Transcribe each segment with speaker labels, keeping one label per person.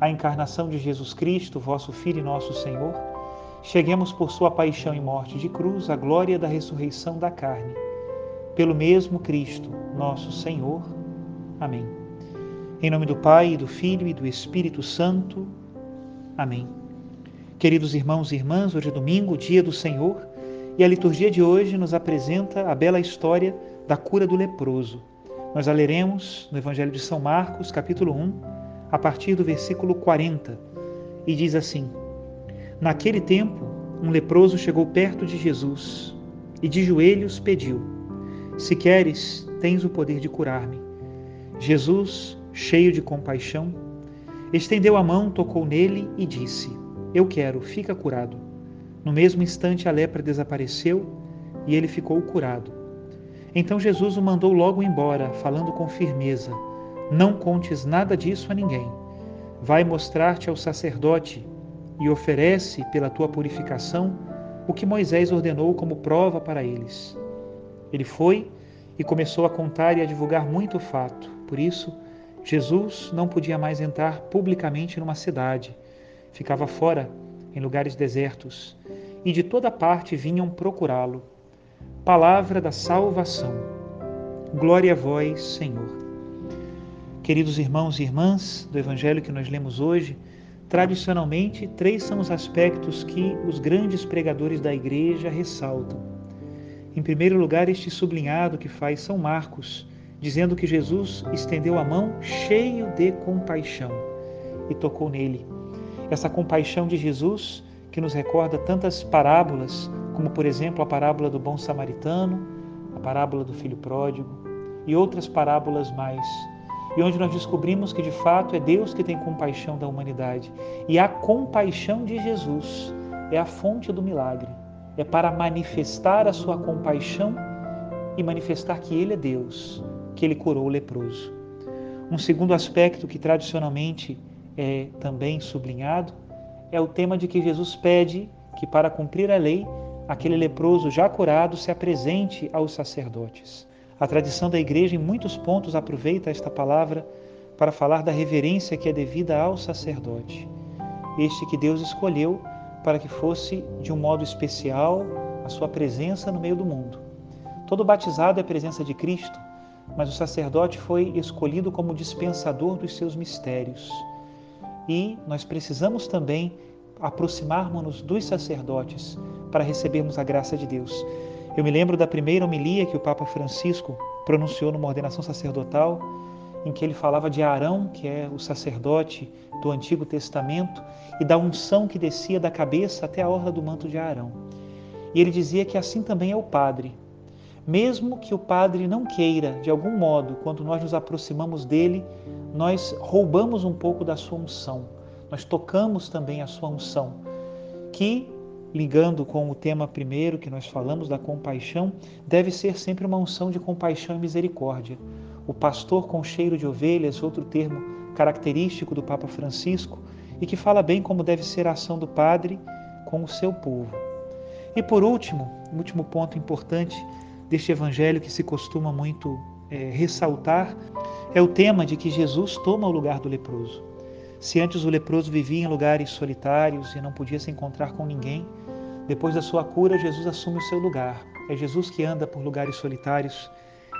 Speaker 1: a encarnação de Jesus Cristo, vosso Filho e nosso Senhor, cheguemos por sua paixão e morte de cruz à glória da ressurreição da carne. Pelo mesmo Cristo, nosso Senhor. Amém. Em nome do Pai, do Filho e do Espírito Santo. Amém. Queridos irmãos e irmãs, hoje é domingo, dia do Senhor, e a liturgia de hoje nos apresenta a bela história da cura do leproso. Nós a leremos no Evangelho de São Marcos, capítulo 1, a partir do versículo 40, e diz assim: Naquele tempo, um leproso chegou perto de Jesus e de joelhos pediu: Se queres, tens o poder de curar-me. Jesus, cheio de compaixão, estendeu a mão, tocou nele e disse: Eu quero, fica curado. No mesmo instante a lepra desapareceu e ele ficou curado. Então Jesus o mandou logo embora, falando com firmeza: não contes nada disso a ninguém. Vai mostrar-te ao sacerdote e oferece, pela tua purificação, o que Moisés ordenou como prova para eles. Ele foi e começou a contar e a divulgar muito o fato. Por isso, Jesus não podia mais entrar publicamente numa cidade. Ficava fora, em lugares desertos, e de toda parte vinham procurá-lo. Palavra da salvação. Glória a vós, Senhor. Queridos irmãos e irmãs do Evangelho que nós lemos hoje, tradicionalmente, três são os aspectos que os grandes pregadores da Igreja ressaltam. Em primeiro lugar, este sublinhado que faz São Marcos, dizendo que Jesus estendeu a mão cheio de compaixão e tocou nele. Essa compaixão de Jesus que nos recorda tantas parábolas, como por exemplo a parábola do bom samaritano, a parábola do filho pródigo e outras parábolas mais e onde nós descobrimos que de fato é Deus que tem compaixão da humanidade. E a compaixão de Jesus é a fonte do milagre. É para manifestar a sua compaixão e manifestar que Ele é Deus, que Ele curou o leproso. Um segundo aspecto que tradicionalmente é também sublinhado é o tema de que Jesus pede que, para cumprir a lei, aquele leproso já curado se apresente aos sacerdotes. A tradição da igreja, em muitos pontos, aproveita esta palavra para falar da reverência que é devida ao sacerdote, este que Deus escolheu para que fosse, de um modo especial, a sua presença no meio do mundo. Todo batizado é a presença de Cristo, mas o sacerdote foi escolhido como dispensador dos seus mistérios. E nós precisamos também aproximarmos-nos dos sacerdotes para recebermos a graça de Deus. Eu me lembro da primeira homilia que o Papa Francisco pronunciou numa ordenação sacerdotal, em que ele falava de Arão, que é o sacerdote do Antigo Testamento, e da unção que descia da cabeça até a orla do manto de Arão. E ele dizia que assim também é o Padre. Mesmo que o Padre não queira, de algum modo, quando nós nos aproximamos dele, nós roubamos um pouco da sua unção, nós tocamos também a sua unção, que ligando com o tema primeiro que nós falamos da compaixão, deve ser sempre uma unção de compaixão e misericórdia. O pastor com cheiro de ovelhas, outro termo característico do Papa Francisco, e que fala bem como deve ser a ação do padre com o seu povo. E por último, o último ponto importante deste evangelho que se costuma muito é, ressaltar é o tema de que Jesus toma o lugar do leproso. Se antes o leproso vivia em lugares solitários e não podia se encontrar com ninguém, depois da sua cura, Jesus assume o seu lugar. É Jesus que anda por lugares solitários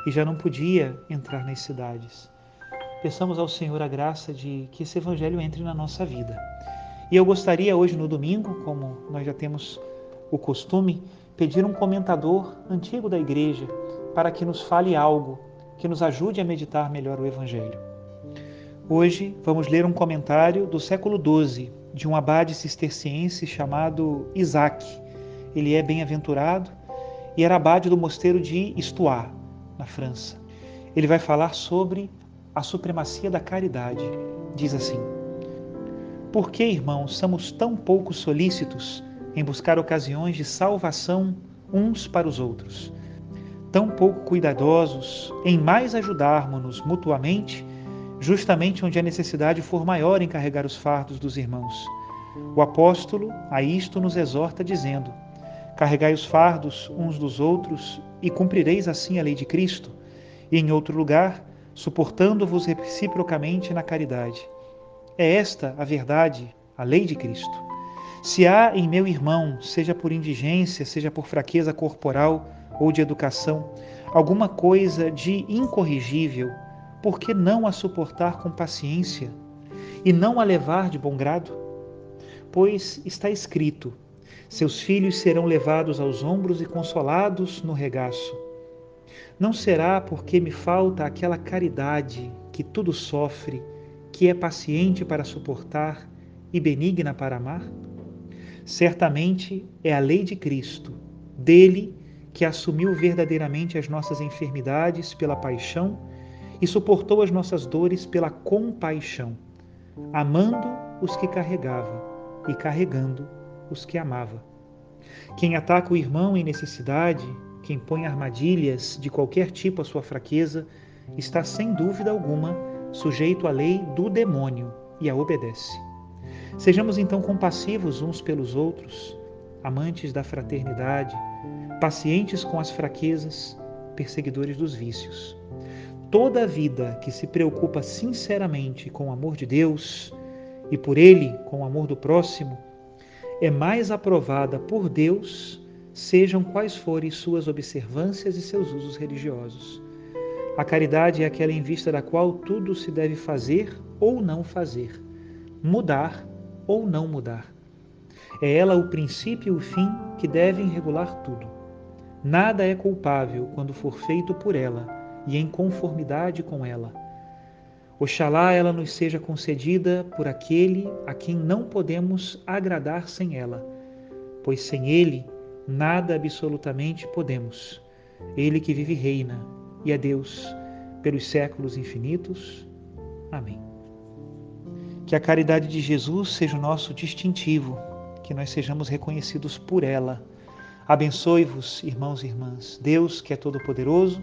Speaker 1: e já não podia entrar nas cidades. Peçamos ao Senhor a graça de que esse evangelho entre na nossa vida. E eu gostaria hoje no domingo, como nós já temos o costume, pedir um comentador antigo da igreja para que nos fale algo que nos ajude a meditar melhor o evangelho. Hoje vamos ler um comentário do século XII de um abade cisterciense chamado Isaac. Ele é bem-aventurado e era abade do mosteiro de Estuá, na França. Ele vai falar sobre a supremacia da caridade. Diz assim: Por que, irmãos, somos tão pouco solícitos em buscar ocasiões de salvação uns para os outros? Tão pouco cuidadosos em mais ajudarmos-nos mutuamente justamente onde a necessidade for maior em carregar os fardos dos irmãos. O apóstolo a isto nos exorta, dizendo: Carregai os fardos uns dos outros e cumprireis assim a lei de Cristo. E em outro lugar, suportando-vos reciprocamente na caridade. É esta a verdade, a lei de Cristo. Se há em meu irmão, seja por indigência, seja por fraqueza corporal ou de educação, alguma coisa de incorrigível, por que não a suportar com paciência e não a levar de bom grado? Pois está escrito: seus filhos serão levados aos ombros e consolados no regaço. Não será porque me falta aquela caridade que tudo sofre, que é paciente para suportar e benigna para amar? Certamente é a lei de Cristo, dele que assumiu verdadeiramente as nossas enfermidades pela paixão e suportou as nossas dores pela compaixão, amando os que carregava e carregando os que amava. Quem ataca o irmão em necessidade, quem põe armadilhas de qualquer tipo à sua fraqueza, está sem dúvida alguma sujeito à lei do demônio e a obedece. Sejamos então compassivos uns pelos outros, amantes da fraternidade, pacientes com as fraquezas, perseguidores dos vícios. Toda vida que se preocupa sinceramente com o amor de Deus e por ele com o amor do próximo é mais aprovada por Deus, sejam quais forem suas observâncias e seus usos religiosos. A caridade é aquela em vista da qual tudo se deve fazer ou não fazer, mudar ou não mudar. É ela o princípio e o fim que devem regular tudo. Nada é culpável quando for feito por ela e em conformidade com ela. Oxalá ela nos seja concedida por aquele a quem não podemos agradar sem ela, pois sem ele nada absolutamente podemos. Ele que vive e reina, e é Deus pelos séculos infinitos. Amém. Que a caridade de Jesus seja o nosso distintivo, que nós sejamos reconhecidos por ela. Abençoe-vos, irmãos e irmãs. Deus, que é todo-poderoso,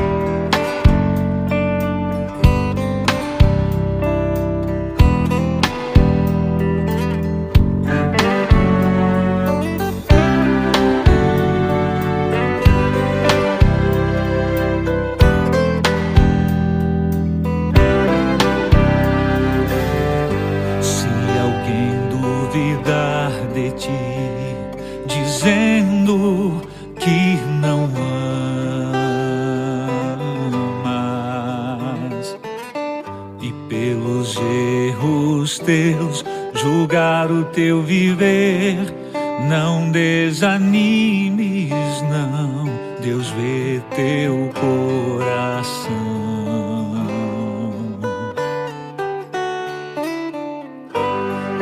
Speaker 2: Teus, julgar o teu viver. Não desanimes, não, Deus vê teu coração.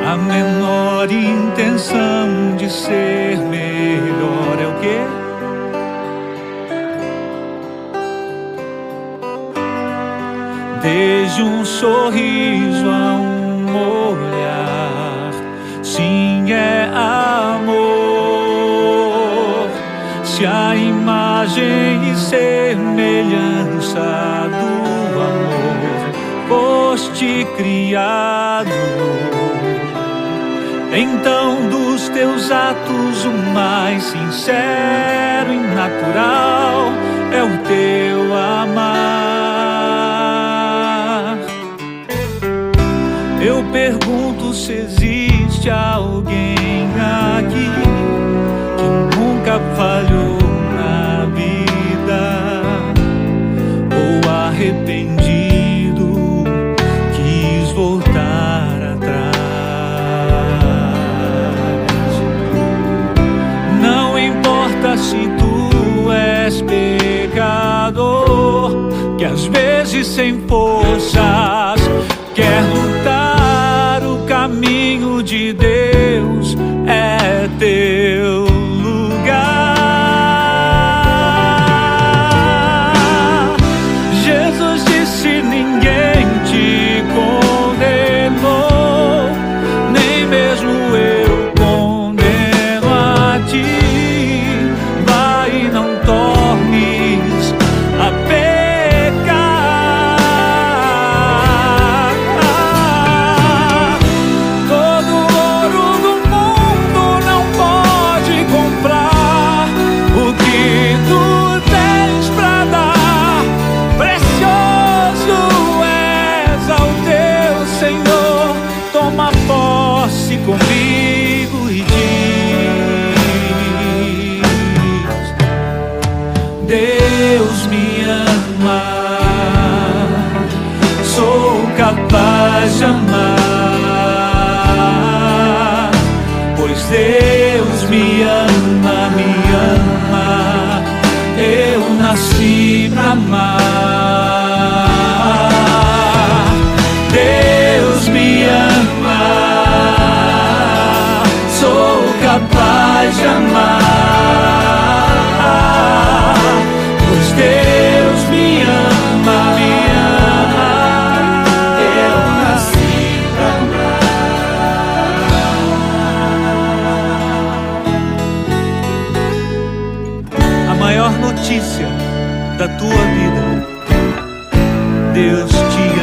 Speaker 2: A menor intenção de ser melhor é o quê? Desde um sorriso a um olhar, sim, é amor. Se a imagem e semelhança do amor foste criado. Então, dos teus atos, o mais sincero e natural é o teu pergunto se existe alguém de Deus é teu notícia da tua vida. Deus te